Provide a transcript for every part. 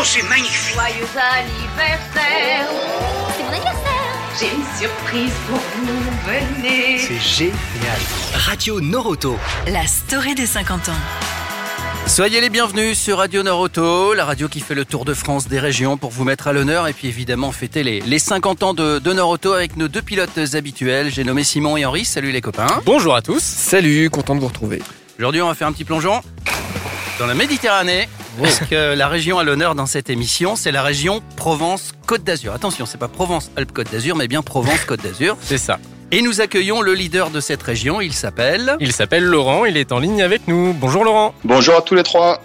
Oh, c'est magnifique Joyeux anniversaire C'est mon anniversaire J'ai une surprise pour vous, venez C'est génial. Radio Noroto. La story des 50 ans. Soyez les bienvenus sur Radio Noroto, la radio qui fait le tour de France des régions pour vous mettre à l'honneur et puis évidemment fêter les, les 50 ans de, de Noroto avec nos deux pilotes habituels. J'ai nommé Simon et Henri. Salut les copains. Bonjour à tous. Salut, content de vous retrouver. Aujourd'hui, on va faire un petit plongeon dans la Méditerranée. Parce que la région à l'honneur dans cette émission, c'est la région Provence-Côte d'Azur. Attention, c'est pas Provence-Alpes-Côte d'Azur, mais bien Provence-Côte d'Azur. C'est ça. Et nous accueillons le leader de cette région, il s'appelle... Il s'appelle Laurent, il est en ligne avec nous. Bonjour Laurent. Bonjour à tous les trois.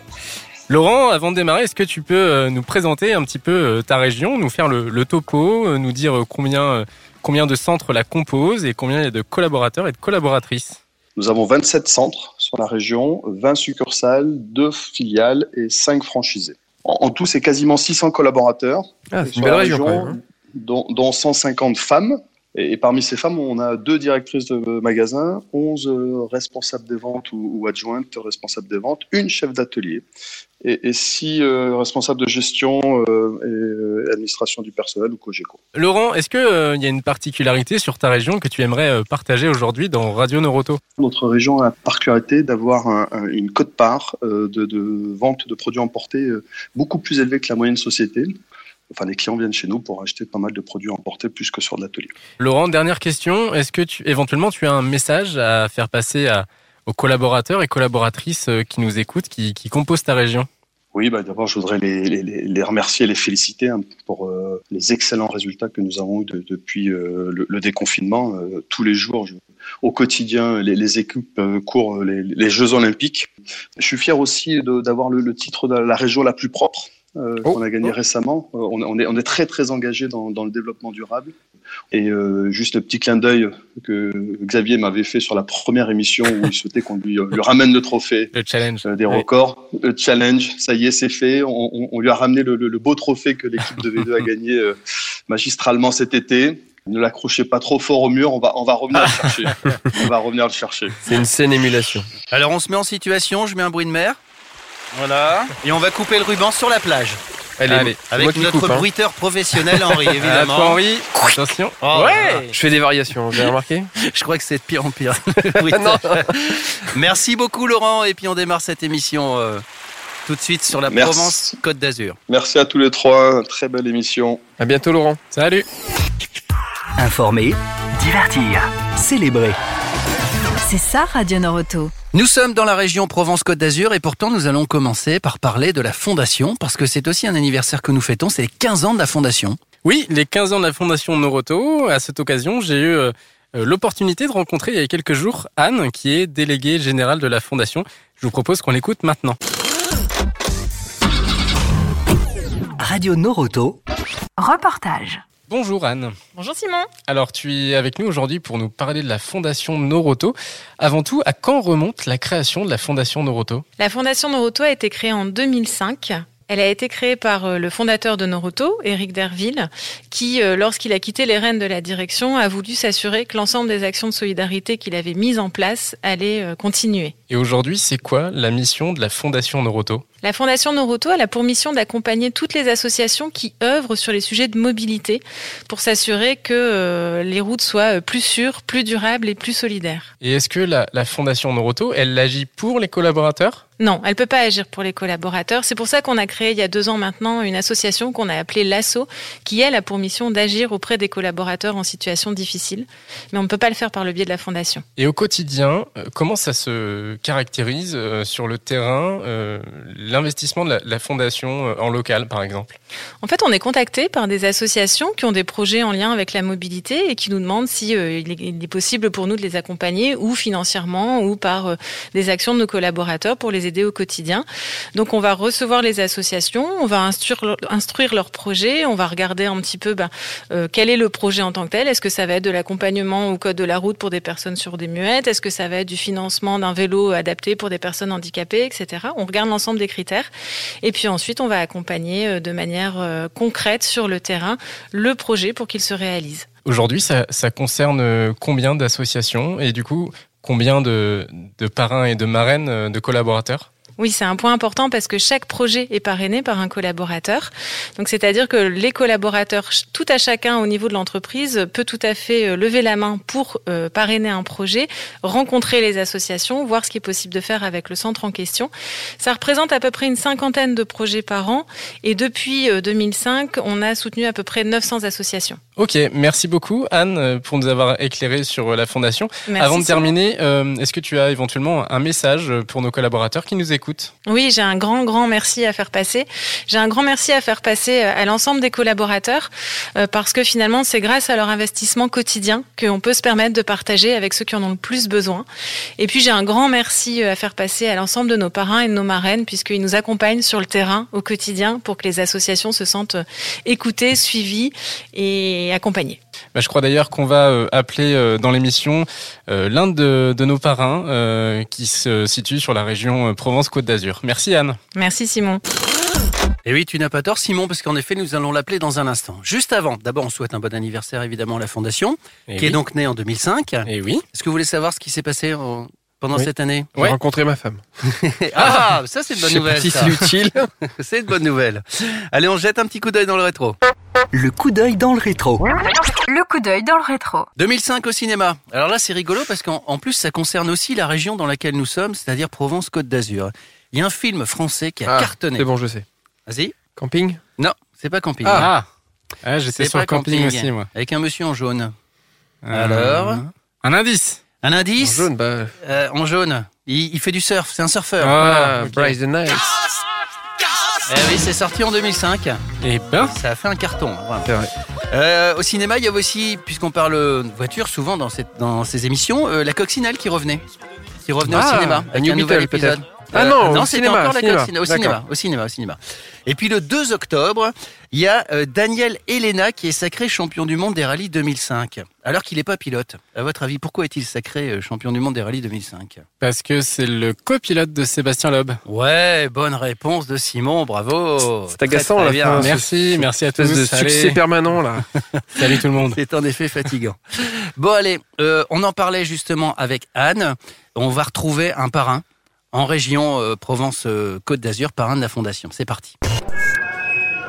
Laurent, avant de démarrer, est-ce que tu peux euh, nous présenter un petit peu euh, ta région, nous faire le, le topo, euh, nous dire combien, combien de centres la composent et combien il y a de collaborateurs et de collaboratrices? Nous avons 27 centres sur la région, 20 succursales, 2 filiales et 5 franchisés. En, en tout, c'est quasiment 600 collaborateurs. Ah, sur la région, quand même, hein. dont, dont 150 femmes. Et, et parmi ces femmes, on a deux directrices de magasins, 11 euh, responsables des ventes ou, ou adjointes responsables des ventes, une chef d'atelier et, et six euh, responsables de gestion euh, et euh, administration du personnel ou COGECO. Laurent, est-ce qu'il y a une particularité sur ta région que tu aimerais partager aujourd'hui dans Radio Noroto? Notre région a la particularité d'avoir un- un- une cote-part de, de vente de produits emportés beaucoup plus élevée que la moyenne société. Enfin, les clients viennent chez nous pour acheter pas mal de produits emportés plus que sur de l'atelier. Laurent, dernière question. Est-ce que tu, éventuellement tu as un message à faire passer à, aux collaborateurs et collaboratrices euh, qui nous écoutent, qui, qui composent ta région? Oui, bah, d'abord, je voudrais les, les- les- remercier et les féliciter hein, pour euh, les excellents résultats que nous avons eus de- depuis euh, le, le déconfinement. Euh, tous les jours, je- au quotidien, les, les équipes courent les, Jeux Olympiques. Je suis fier aussi d'avoir le, le titre de la région la plus propre. Euh, Oh. qu'on a gagné récemment. Euh, on, on est, on est très très engagé dans, dans le développement durable. Et euh, juste le petit clin d'œil que Xavier m'avait fait sur la première émission où il souhaitait qu'on lui, lui ramène le trophée Le challenge. euh, des Oui. records. Le challenge, ça y est, c'est fait. On, on- on lui a ramené le, le- le beau trophée que l'équipe de V2 a gagné euh, magistralement cet été. Ne l'accrochez pas trop fort au mur, on va, on va revenir le chercher. On va revenir le chercher. C'est une saine émulation. Alors on se met en situation, je mets un bruit de mer. Voilà. Et on va couper le ruban sur la plage. Allez, Allez, Avec notre coupe, hein. bruiteur professionnel, Henri, À toi, évidemment. Henri. Attention. Oh, ouais Je fais des variations, vous avez remarqué Je crois que c'est de pire en pire. Merci beaucoup Laurent. Et puis on démarre cette émission euh, tout de suite sur la Merci. Provence Côte d'Azur. Merci à tous les trois. Très belle émission. À bientôt, Laurent. Salut Informer, divertir, célébrer. C'est ça Radio Noroto. Nous sommes dans la région Provence-Côte d'Azur et pourtant nous allons commencer par parler de la fondation parce que c'est aussi un anniversaire que nous fêtons, c'est les 15 ans de la fondation. Oui, les 15 ans de la Fondation Noroto. À cette occasion, j'ai eu euh, euh, l'opportunité de rencontrer il y a quelques jours Anne, qui est déléguée générale de la Fondation. Je vous propose qu'on l'écoute maintenant. Radio Noroto. Reportage. Bonjour Anne. Bonjour Simon. Alors tu es avec nous aujourd'hui pour nous parler de la Fondation Noroto. Avant tout, à quand remonte la création de la Fondation Noroto? La Fondation Noroto a été créée en 2005. Elle a été créée par euh, le fondateur de Noroto, Éric Derville, qui, euh, lorsqu'il a quitté les rênes de la direction, a voulu s'assurer que l'ensemble des actions de solidarité qu'il avait mises en place allaient euh, continuer. Et aujourd'hui, c'est quoi la mission de la Fondation Noroto? La Fondation Noroto elle a pour mission d'accompagner toutes les associations qui œuvrent sur les sujets de mobilité pour s'assurer que les routes soient plus sûres, plus durables et plus solidaires. Et est-ce que la, la Fondation Noroto, elle agit pour les collaborateurs? Non, elle peut pas agir pour les collaborateurs. C'est pour ça qu'on a créé il y a deux ans maintenant une association qu'on a appelée l'ASSO, qui elle a pour mission d'agir auprès des collaborateurs en situation difficile. Mais on ne peut pas le faire par le biais de la fondation. Et au quotidien, euh, comment ça se caractérise euh, sur le terrain euh, l'investissement de la, la Fondation en local, par exemple? En fait, on est contacté par des associations qui ont des projets en lien avec la mobilité et qui nous demandent si euh, il, est, il est possible pour nous de les accompagner ou financièrement ou par euh, des actions de nos collaborateurs pour les aider au quotidien. Donc, on va recevoir les associations, on va instruire, instruire leurs projets, on va regarder un petit peu ben, euh, quel est le projet en tant que tel. Est-ce que ça va être de l'accompagnement au code de la route pour des personnes sur des muettes? Est-ce que ça va être du financement d'un vélo adapté pour des personnes handicapées, etc. On regarde l'ensemble des critères et puis ensuite on va accompagner euh, de manière euh, concrète sur le terrain le projet pour qu'il se réalise. Aujourd'hui, ça, concerne combien d'associations? Et du coup, combien de, parrains et de marraines euh, de collaborateurs? Oui, c'est un point important parce que chaque projet est parrainé par un collaborateur. Donc, c'est-à-dire que les collaborateurs, tout à chacun au niveau de l'entreprise, peut tout à fait euh, lever la main pour euh, parrainer un projet, rencontrer les associations, voir ce qui est possible de faire avec le centre en question. Ça représente à peu près une cinquantaine de projets par an et depuis 2005, on a soutenu à peu près 900 associations. Ok, merci beaucoup Anne euh, pour nous avoir éclairé sur euh, la fondation. Merci, Avant de terminer, euh, est-ce que tu as éventuellement un message pour nos collaborateurs qui nous écoutent Oui, j'ai un grand, grand merci à faire passer. J'ai un grand merci à faire passer euh, à l'ensemble des collaborateurs euh, parce que finalement, c'est grâce à leur investissement quotidien qu'on peut se permettre de partager avec ceux qui en ont le plus besoin. Et puis, j'ai un grand merci euh, à faire passer à l'ensemble de nos parrains et de nos marraines puisqu'ils nous accompagnent sur le terrain au quotidien pour que les associations se sentent écoutées, suivies et accompagnées. Bah, Je crois d'ailleurs qu'on va euh, appeler euh, dans l'émission euh, l'un de, de nos parrains euh, qui se situe sur la région Provence-Côte d'Azur. Merci Anne. Merci Simon. Et oui, tu n'as pas tort, Simon, parce qu'en effet, nous allons l'appeler dans un instant. Juste avant, d'abord, on souhaite un bon anniversaire, évidemment, à la Fondation, Et qui est donc née en 2005. Et oui. Est-ce que vous voulez savoir ce qui s'est passé en- pendant Oui. cette année J'ai Ouais. rencontré ma femme. Ah, ça, c'est une bonne nouvelle. pas si c'est utile. C'est une bonne nouvelle. Allez, on jette un petit coup d'œil dans le rétro. Le coup d'œil dans le rétro. Le coup d'œil dans le rétro. 2005 au cinéma. Alors là, c'est rigolo parce qu'en en plus, ça concerne aussi la région dans laquelle nous sommes, c'est-à-dire Provence-Côte d'Azur. Il y a un film français qui a Ah, cartonné. C'est bon, je sais. Vas-y. Camping? Non, c'est pas camping. Ah, Ah, j'étais C'est sur pas le camping, camping. aussi moi. Avec un monsieur en jaune. Euh, Alors Un indice. Un En indice jaune, bah. Euh, En jaune. Il, il fait du surf, c'est un surfeur. Ah, Ah, ok. Bryce the Nice. Eh oui, c'est sorti en 2005. Eh ben, Ça a fait un carton. vraiment. C'est vrai. Euh, au cinéma, il y avait aussi, puisqu'on parle de voiture souvent dans, cette, dans ces émissions, euh, la coccinelle qui revenait. Qui revenait Ah, au cinéma. un avec New un nouvel Beetle, épisode. Ah non, au non, c'était cinéma, encore la cinéma. Au cinéma, au cinéma, au cinéma. Et puis le 2 octobre, il y a euh, Daniel Elena qui est sacré champion du monde des rallyes 2005. Alors qu'il n'est pas pilote. À votre avis, pourquoi est-il sacré euh, champion du monde des rallyes 2005 parce que c'est le copilote de Sébastien Loeb. Ouais, bonne réponse de Simon, bravo. C'est agaçant, Très, la très fin. Merci, merci à tous. De Allez, succès permanent, là. salut tout le monde. C'est en effet fatigant. Bon, allez, euh, on en parlait justement avec Anne. On va retrouver un parrain en région euh, Provence-Côte d'Azur, parrain de la Fondation. C'est parti.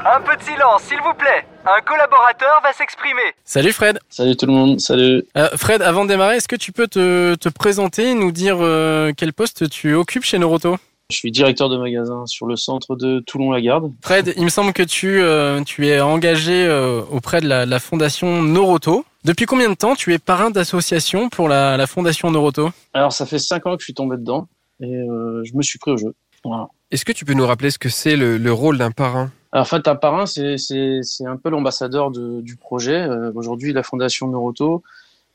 Un peu de silence, s'il vous plaît. Un collaborateur va s'exprimer. Salut Fred. Salut tout le monde, salut. Euh, Fred, avant de démarrer, est-ce que tu peux te, te présenter, nous dire euh, quel poste tu occupes chez Noroto? Je suis directeur de magasin sur le centre de Toulon-la-Garde. Fred, il me semble que tu, euh, tu es engagé euh, auprès de la, la fondation Noroto. Depuis combien de temps tu es parrain d'association pour la, la fondation Noroto? Alors ça fait cinq ans que je suis tombé dedans et euh, je me suis pris au jeu. Voilà. Est-ce que tu peux nous rappeler ce que c'est le, le rôle d'un parrain? En fait, un parrain, c'est un peu l'ambassadeur de- du projet. Euh, Aujourd'hui, la fondation Neuroto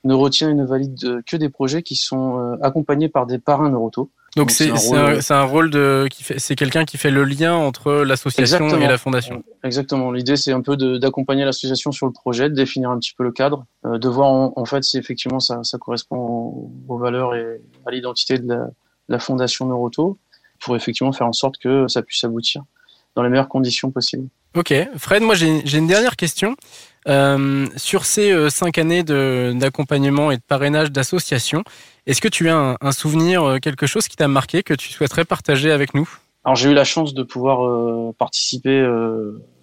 ne retient et ne valide que des projets qui sont euh, accompagnés par des parrains Neuroto. Donc c'est un rôle- un, un rôle de qui fait c'est quelqu'un qui fait le lien entre l'association et la fondation. Exactement. L'idée, c'est un peu d'accompagner l'association sur le projet, de définir un petit peu le cadre, euh, de voir en, en fait si effectivement ça, ça correspond aux, aux valeurs et à l'identité de la, fondation Neuroto, pour effectivement faire en sorte que ça puisse aboutir dans les meilleures conditions possibles. Ok, Fred, moi j'ai une dernière question. Euh, sur ces euh, cinq années d'accompagnement et de parrainage d'associations, est-ce que tu as un, un souvenir, euh, quelque chose qui t'a marqué, que tu souhaiterais partager avec nous? Alors j'ai eu la chance de pouvoir participer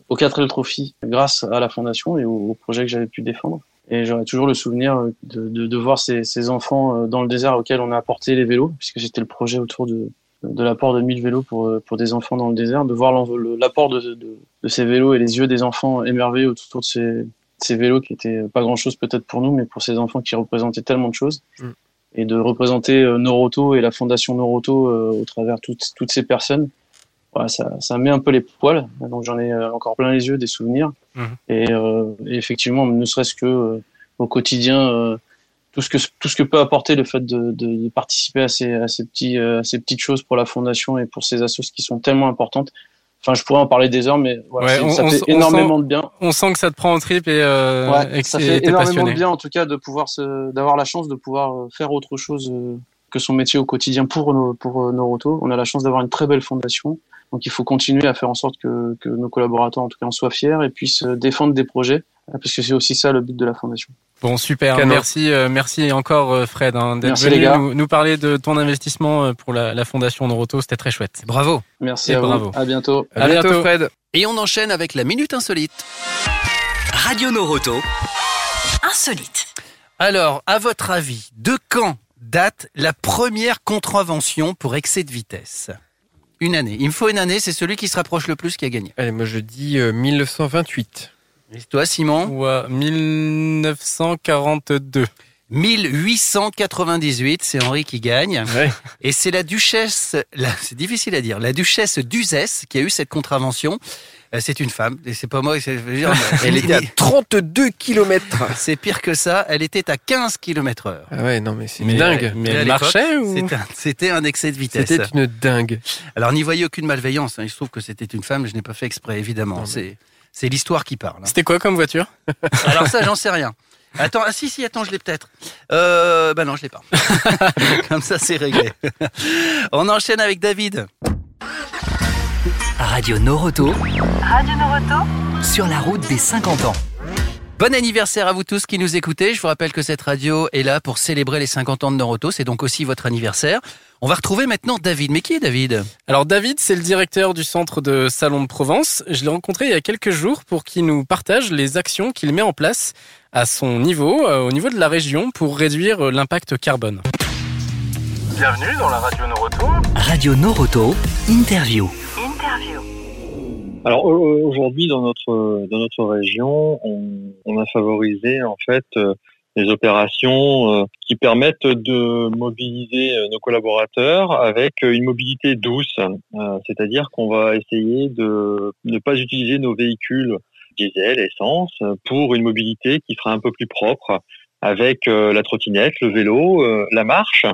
au 4L Trophy grâce à la fondation et au, au projet que j'avais pu défendre. Et j'aurai toujours le souvenir euh, de, de, de voir ces, ces enfants euh, dans le désert auquel on a apporté les vélos, puisque c'était le projet autour de, de l'apport de 1000 vélos pour, euh, pour des enfants dans le désert, de voir l'apport de, de, de ces vélos et les yeux des enfants émerveillés autour de ces, ces vélos qui étaient pas grand-chose peut-être pour nous, mais pour ces enfants qui représentaient tellement de choses. Mm. Et de représenter Noroto et la fondation Noroto euh, au travers toutes, toutes ces personnes voilà, ça, ça met un peu les poils. Donc j'en ai euh, encore plein les yeux des souvenirs. Mhm. Et, euh, et effectivement, ne serait-ce que euh, au quotidien, euh, tout ce que tout ce que peut apporter le fait de, de, de participer à ces, à ces petits euh, à ces petites choses pour la fondation et pour ces assos qui sont tellement importantes. Enfin, je pourrais en parler des heures, mais voilà, Ouais, c'est- on- ça on fait on énormément sent- de bien. On sent que ça te prend en trip et, euh, Ouais, et que ça fait énormément passionné. de bien, en tout cas, de pouvoir se, d'avoir la chance de pouvoir faire autre chose que son métier au quotidien pour nos, pour Noroto. On a la chance d'avoir une très belle fondation. Donc, il faut continuer à faire en sorte que, que nos collaborateurs, en tout cas, en soient fiers et puissent euh, défendre des projets parce que c'est aussi ça le but de la fondation. Bon, super. Merci, euh, merci encore, euh, Fred, hein, d'être les venu gars. nous, nous parler de ton investissement euh, pour la, la Fondation Noroto. C'était très chouette. Bravo. Merci Et à bravo. vous. À bientôt. À, bientôt, Fred. Et on enchaîne avec la Minute Insolite. Radio Noroto. Insolite. Alors, à votre avis, de quand date la première contravention pour excès de vitesse? Une année. Il me faut une année, c'est celui qui se rapproche le plus qui a gagné. Allez, moi je dis euh, 1928. Et toi, Simon? Ou à 1942. 1898, c'est Henri qui gagne. Ouais. Et c'est la duchesse, c'est difficile à dire, la duchesse d'Uzès qui a eu cette contravention. Euh, C'est une femme, et c'est pas moi, c'est- je veux dire, Elle était à 32 km. C'est pire que ça, elle était à 15 km heure. Ah ouais, non, mais c'est Mais, dingue. mais elle marchait ou C'était un- excès de vitesse. C'était une dingue. Alors n'y voyez aucune malveillance, hein. il se trouve que c'était une femme, je n'ai pas fait exprès, évidemment. Non, mais- C'est c'est l'histoire qui parle. hein. C'était quoi comme voiture? Alors ça, j'en sais rien. Attends, ah si, si, attends, je l'ai peut-être. Euh, bah non, je l'ai pas. Comme ça, c'est réglé. On enchaîne avec David. Radio Noroto. Radio Noroto. Sur la route des 50 ans. Bon anniversaire à vous tous qui nous écoutez. Je vous rappelle que cette radio est là pour célébrer les 50 ans de Noroto. C'est donc aussi votre anniversaire. On va retrouver maintenant David. Mais qui est David? Alors David, c'est le directeur du centre de Salon de Provence. Je l'ai rencontré il y a quelques jours pour qu'il nous partage les actions qu'il met en place à son niveau, euh, au niveau de la région, pour réduire euh, l'impact carbone. Bienvenue dans la radio Noroto. Radio Noroto. Interview. Alors au- aujourd'hui dans notre dans notre région, on, on a favorisé en fait euh, des opérations euh, qui permettent de mobiliser euh, nos collaborateurs avec euh, une mobilité douce, Euh, c'est-à-dire qu'on va essayer de ne pas utiliser nos véhicules diesel, essence, euh, pour une mobilité qui sera un peu plus propre avec euh, la trottinette, le vélo, euh, la marche.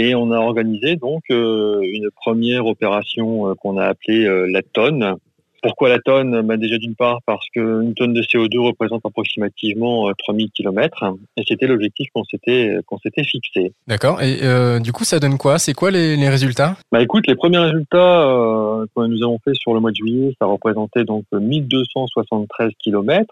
Et on a organisé donc euh, une première opération euh, qu'on a appelée euh, la tonne. Pourquoi la tonne? Bah Déjà d'une part parce qu'une tonne de CO2 représente approximativement euh, 3000 km et c'était l'objectif qu'on s'était qu'on s'était fixé. D'accord. Et euh, du coup, ça donne quoi? C'est quoi les, les résultats? Bah écoute, les premiers résultats euh, que nous avons fait sur le mois de juillet, ça représentait donc 1273 km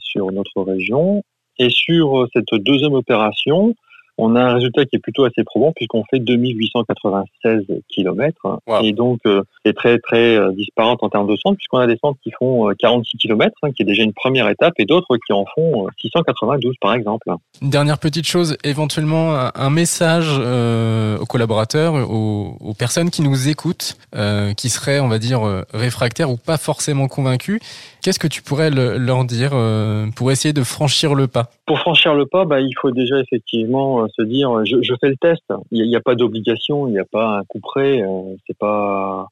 sur notre région. Et sur cette deuxième opération, on a un résultat qui est plutôt assez probant puisqu'on fait 2896 km. Wow. Et donc, euh, c'est très très euh, disparate en termes de centres puisqu'on a des centres qui font euh, 46 km, qui est déjà une première étape, et d'autres qui en font euh, 692 par exemple. Une dernière petite chose, éventuellement un, message euh, aux collaborateurs, aux, aux personnes qui nous écoutent, euh, qui seraient, on va dire, euh, réfractaires ou pas forcément convaincus. Qu'est-ce que tu pourrais le- leur dire euh, pour essayer de franchir le pas? Pour franchir le pas, bah, il faut déjà effectivement euh, se dire, je, fais le test. Il n'y a, pas d'obligation, il n'y a pas un coup près, euh, c'est pas,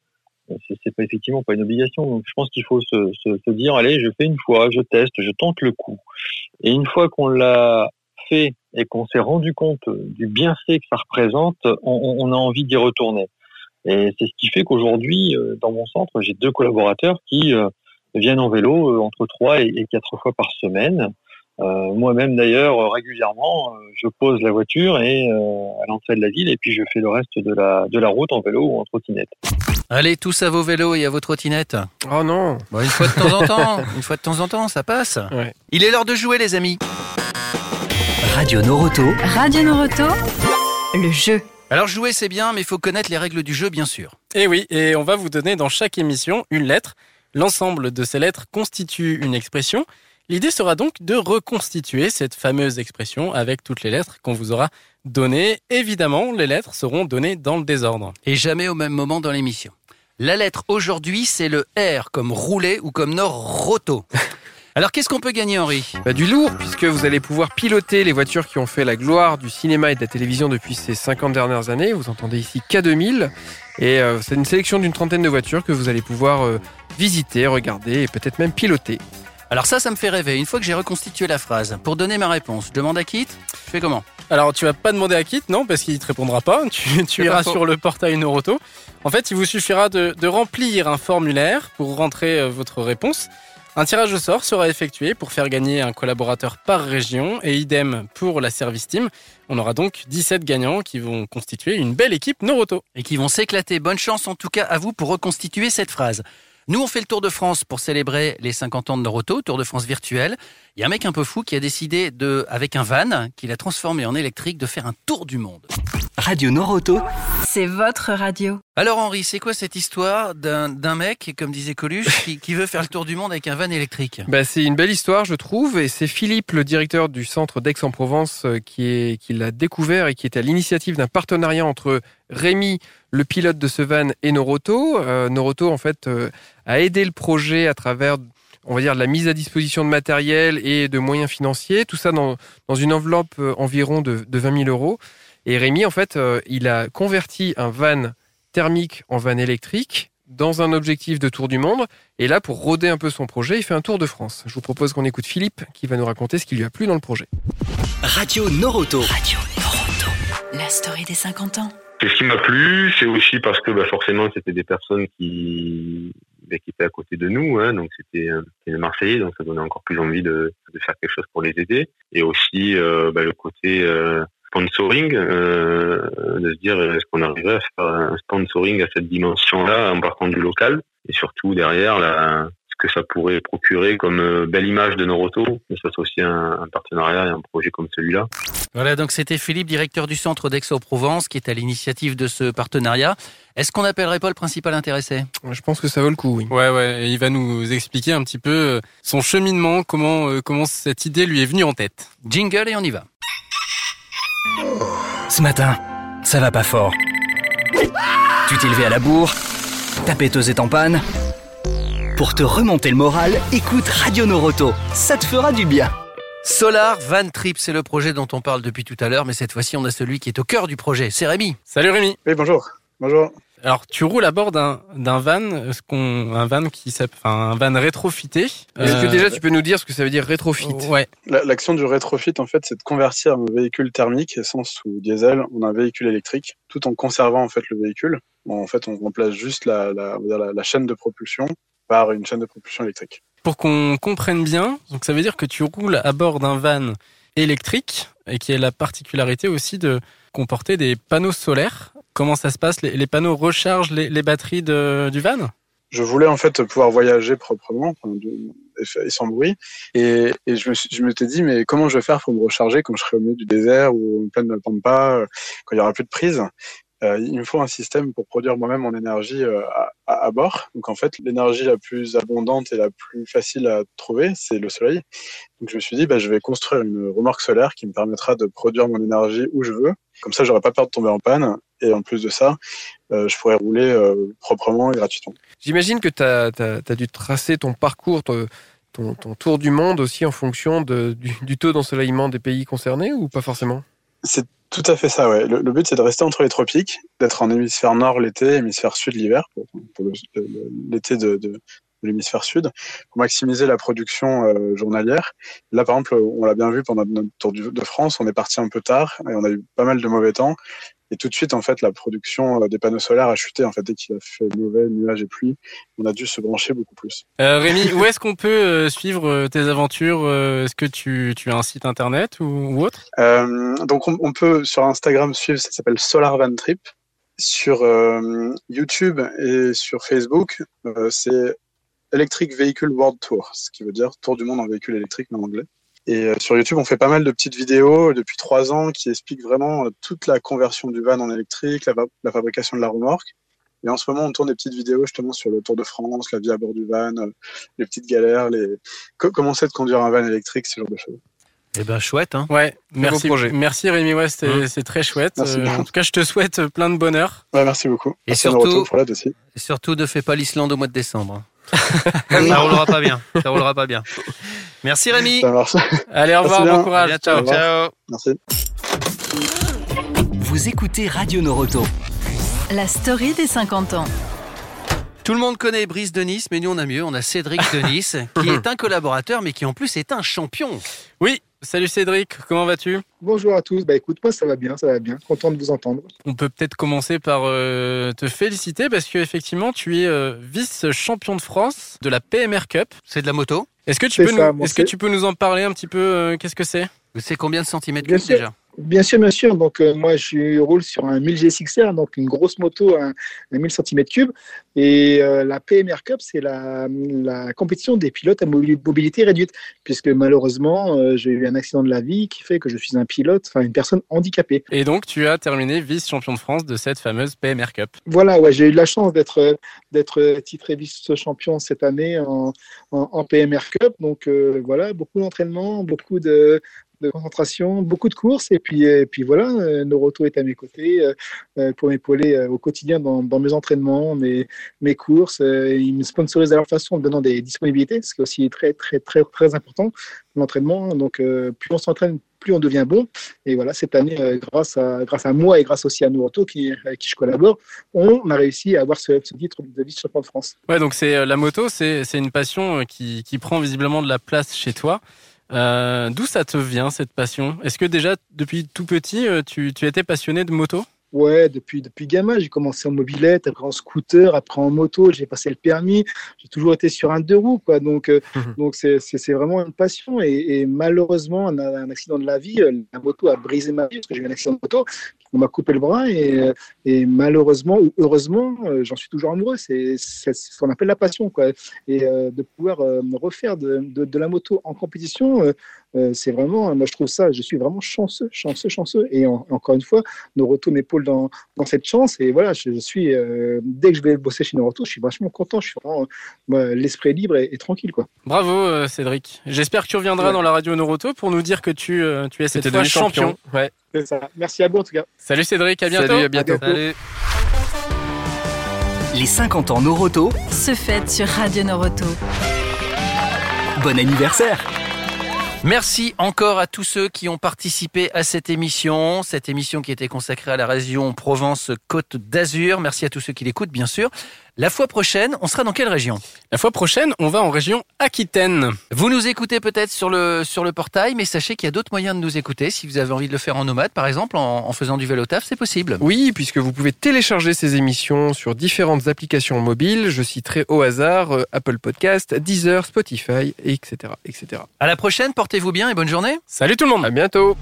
c'est pas effectivement pas une obligation. Donc, je pense qu'il faut se, dire, allez, je fais une fois, je teste, je tente le coup. Et une fois qu'on l'a fait et qu'on s'est rendu compte du bienfait que ça représente, on, on- a envie d'y retourner. Et c'est ce qui fait qu'aujourd'hui, euh, dans mon centre, j'ai deux collaborateurs qui euh, viennent en vélo euh, entre trois et quatre fois par semaine. Euh, Moi-même d'ailleurs euh, régulièrement, euh, je pose la voiture et euh, à l'entrée de la ville et puis je fais le reste de la de la route en vélo ou en trottinette. Allez, tous à vos vélos et à vos trottinettes. Oh non Bon, une fois de temps en temps, une fois de temps en temps, ça passe. Ouais. Il est l'heure de jouer, les amis. Radio Noroto. Radio Noroto. Le jeu. Alors jouer, c'est bien, mais il faut connaître les règles du jeu, bien sûr. Et Eh oui, et on va vous donner dans chaque émission une lettre. L'ensemble de ces lettres constitue une expression. L'idée sera donc de reconstituer cette fameuse expression avec toutes les lettres qu'on vous aura données. Évidemment, les lettres seront données dans le désordre. Et jamais au même moment dans l'émission. La lettre aujourd'hui, c'est le R comme rouler ou comme Nord-Roto. Alors qu'est-ce qu'on peut gagner, Henri? Bah, du lourd, puisque vous allez pouvoir piloter les voitures qui ont fait la gloire du cinéma et de la télévision depuis ces 50 dernières années. Vous entendez ici K2000. Et euh, c'est une sélection d'une trentaine de voitures que vous allez pouvoir euh, visiter, regarder et peut-être même piloter. Alors ça, ça me fait rêver. Une fois que j'ai reconstitué la phrase, pour donner ma réponse, je demande à Kit, je fais comment? Alors, tu vas pas demander à Kit, non, parce qu'il te répondra pas. Tu, iras pas sur le portail Noroto. En fait, il vous suffira de, de remplir un formulaire pour rentrer euh, votre réponse. Un tirage au sort sera effectué pour faire gagner un collaborateur par région et idem pour la service team. On aura donc 17 gagnants qui vont constituer une belle équipe Noroto. Et qui vont s'éclater. Bonne chance en tout cas à vous pour reconstituer cette phrase. Nous, on fait le Tour de France pour célébrer les 50 ans de Noroto, Tour de France virtuel. Il y a un mec un peu fou qui a décidé de, avec un van, qu'il a transformé en électrique, de faire un tour du monde. Radio Noroto. C'est votre radio. Alors Henri, c'est quoi cette histoire d'un mec, comme disait Coluche, qui, qui veut faire le tour du monde avec un van électrique? Bah, c'est une belle histoire, je trouve, et c'est Philippe, le directeur du centre d'Aix-en-Provence, euh, qui, est, qui l'a découvert et qui était à l'initiative d'un partenariat entre Rémi, le pilote de ce van, et Noroto. Euh, Noroto, en fait, euh, a aidé le projet à travers, on va dire, la mise à disposition de matériel et de moyens financiers, tout ça dans, dans une enveloppe euh, environ de, de 20 000 euros. Et Rémi, en fait, euh, il a converti un van thermique en van électrique dans un objectif de tour du monde. Et là, pour roder un peu son projet, il fait un tour de France. Je vous propose qu'on écoute Philippe qui va nous raconter ce qui lui a plu dans le projet. Radio Noroto. Radio Noroto. La story des 50 ans. Et ce qui m'a plu, c'est aussi parce que bah, forcément, c'était des personnes qui, bah, qui étaient à côté de nous. Hein, donc, c'était euh, les Marseillais, donc ça donnait encore plus envie de, de faire quelque chose pour les aider. Et aussi euh, bah, le côté euh, sponsoring, euh, de se dire est-ce qu'on arriverait à faire un sponsoring à cette dimension-là en partant du local? Et surtout derrière ce que ça pourrait procurer comme euh, belle image de Noroto, que ça soit aussi un, un partenariat et un projet comme celui-là. Voilà, donc c'était Philippe, directeur du centre d'Aix-en-Provence, qui est à l'initiative de ce partenariat. Est-ce qu'on n'appellerait pas le principal intéressé? Je pense que ça vaut le coup, oui. Ouais, ouais. Et il va nous expliquer un petit peu euh, son cheminement, comment, euh, comment cette idée lui est venue en tête. Jingle et on y va. Ce matin, ça va pas fort. Tu t'es levé à la bourre, ta péteuse est en panne. Pour te remonter le moral, écoute Radio Noroto. Ça te fera du bien. Solar Van Trip, c'est le projet dont on parle depuis tout à l'heure, mais cette fois-ci, on a celui qui est au cœur du projet. C'est Rémi. Salut Rémi. Oui, bonjour. Bonjour. Alors, tu roules à bord d'un van, ce qu'on, un van qui s'appelle, enfin, un van rétrofité. Est-ce que Euh, déjà tu peux nous dire ce que ça veut dire rétrofit? Ouais. La- L'action du rétrofit, en fait, c'est de convertir un véhicule thermique, essence ou diesel, en un véhicule électrique, tout en conservant en fait le véhicule. Bon, en fait, on remplace juste la chaîne de propulsion par une chaîne de propulsion électrique. Pour qu'on comprenne bien, donc ça veut dire que tu roules à bord d'un van électrique et qui a la particularité aussi de comporter des panneaux solaires. Comment ça se passe? Les, panneaux rechargent les, batteries du van? Je voulais en fait pouvoir voyager proprement et, sans bruit. Et, et je me suis, dit, mais comment je vais faire pour me recharger quand je serai au milieu du désert ou en pleine pampa, euh, quand il y aura plus de prise? Euh, Il me faut un système pour produire moi-même mon énergie euh, à, bord. Donc en fait, l'énergie la plus abondante et la plus facile à trouver, c'est le soleil. Donc je me suis dit, bah, je vais construire une remorque solaire qui me permettra de produire mon énergie où je veux. Comme ça, j'aurai pas peur de tomber en panne. Et en plus de ça, euh, je pourrais rouler proprement et gratuitement. J'imagine que tu as, dû tracer ton parcours, ton, ton, ton tour du monde aussi en fonction de, du, du taux d'ensoleillement des pays concernés ou pas forcément? C'est tout à fait ça, ouais. Le, but, c'est de rester entre les tropiques, d'être en hémisphère nord l'été, hémisphère sud l'hiver, pour, l'été de, l'hémisphère sud, pour maximiser la production euh, journalière. Là, par exemple, on l'a bien vu pendant notre tour de France, on est parti un peu tard et on a eu pas mal de mauvais temps. Et tout de suite, en fait, la production euh, des panneaux solaires a chuté. En fait, dès qu'il a fait mauvais, nuages et pluie, on a dû se brancher beaucoup plus. Euh, Rémi, où est-ce qu'on peut euh, suivre euh, tes aventures Est-ce que tu, tu as un site internet ou, ou autre? Euh, donc on, on peut sur Instagram suivre, ça s'appelle Solar Van Trip. Sur euh, YouTube et sur Facebook, euh, c'est Electric Vehicle World Tour, ce qui veut dire tour du monde en véhicule électrique mais en anglais. Et euh, sur YouTube, on fait pas mal de petites vidéos depuis trois ans qui expliquent vraiment euh, toute la conversion du van en électrique, la, fabrication de la remorque. Et en ce moment, on tourne des petites vidéos justement sur le Tour de France, la vie à bord du van, euh, les petites galères, les co- comment c'est de conduire un van électrique, ce genre de choses. Eh ben chouette, hein Ouais, merci, projet. merci Rémi, ouais, c'est Mmh. c'est très chouette. Euh, en tout cas, je te souhaite plein de bonheur. Ouais, merci beaucoup. Et Merci surtout- surtout, ne fais pas l'Islande au mois de décembre. Ça roulera pas bien. Ça roulera pas bien. Merci Rémi. Ça marche. Allez, au revoir, bon À courage. bientôt. Ciao. Ciao. Merci. Vous écoutez Radio Noroto. La story des 50 ans. Tout le monde connaît Brice de Nice, mais nous on a mieux. On a Cédric de Nice, qui est un collaborateur, mais qui en plus est un champion. Oui, salut Cédric, comment vas-tu? Bonjour à tous. Bah écoute, moi ça va bien, ça va bien. Content de vous entendre. On peut peut-être commencer par euh, te féliciter parce que effectivement tu es euh, vice-champion de France de la PMR Cup. C'est de la moto? Est-ce que tu peux ça, nous, est-ce que tu peux nous en parler un petit peu euh, Qu'est-ce que c'est? C'est combien de centimètres déjà? Bien sûr, bien sûr. Donc, euh, moi, je roule sur un 1000 G6R, donc une grosse moto, un, un 1000 cm3. Et euh, la PMR Cup, c'est la, la compétition des pilotes à mobili- mobilité réduite, puisque malheureusement, euh, j'ai eu un accident de la vie qui fait que je suis un pilote, enfin une personne handicapée. Et donc, tu as terminé vice-champion de France de cette fameuse PMR Cup. Voilà, ouais, j'ai eu la chance d'être d'être titré vice-champion cette année en, en, en PMR Cup. Donc voilà, beaucoup d'entraînement, beaucoup de, de concentration, beaucoup de courses. Et puis, et puis voilà, euh, Noroto est à mes côtés euh, euh, pour m'épauler au quotidien dans, mes entraînements, mes, mes courses. Ils me sponsorisent à leur façon en me donnant des disponibilités, ce qui est aussi très, très, très, très important, l'entraînement. Donc, euh, plus on s'entraîne, plus on devient bon. Et voilà, cette année, grâce, à, grâce à moi et grâce aussi à Noroto, qui, qui je collabore, on a réussi à avoir ce, ce titre de vice-champion de France. Ouais, donc c'est la moto, c'est une passion qui, qui prend visiblement de la place chez toi. Euh, D'où ça te vient cette passion? Est-ce que déjà depuis tout petit, euh, tu, tu étais passionné de moto? Ouais, depuis, depuis gamin, j'ai commencé en mobilette, après en scooter, après en moto, j'ai passé le permis, j'ai toujours été sur un deux roues, quoi. Donc, euh, donc c'est, vraiment une passion. Et, et malheureusement, on a un accident de la vie, euh, la moto a brisé ma vie parce que j'ai eu un accident de moto, on m'a coupé le bras et, euh, et malheureusement ou heureusement, j'en suis toujours amoureux. C'est, c'est ce qu'on appelle la passion, quoi. Et euh, de pouvoir euh, me refaire de, de, de la moto en compétition, euh, euh, c'est vraiment, moi je trouve ça, je suis vraiment chanceux, chanceux, chanceux. Et en- encore une fois, Noroto m'épaule dans, dans cette chance. Et voilà, je, je suis, euh, dès que je vais bosser chez Noroto, je suis vachement content. Je suis vraiment euh, l'esprit libre et, et tranquille, quoi. Bravo euh, Cédric. J'espère que tu reviendras Ouais. dans la radio Noroto pour nous dire que tu, euh, tu es cette fois champion. champion. Ouais. C'est ça. Merci à vous en tout cas. Salut Cédric, à bientôt. Salut, à bientôt. Salut. Les 50 ans Noroto, Se fête sur Radio Noroto. bon anniversaire Merci encore à tous ceux qui ont participé à cette émission, cette émission qui était consacrée à la région Provence-Côte d'Azur. Merci à tous ceux qui l'écoutent, bien sûr. La fois prochaine, on sera dans quelle région? La fois prochaine, on va en région Aquitaine. Vous nous écoutez peut-être sur le, sur le portail, mais sachez qu'il y a d'autres moyens de nous écouter. Si vous avez envie de le faire en nomade, par exemple, en, en faisant du vélo taf, c'est possible. Oui, puisque vous pouvez télécharger ces émissions sur différentes applications mobiles. Je citerai au hasard euh, Apple Podcast, Deezer, Spotify, etc., etc. À la prochaine, portez-vous bien et bonne journée. Salut tout le monde. À bientôt.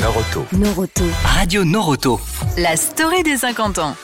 Noroto. Noroto. Radio Noroto. La story des 50 ans.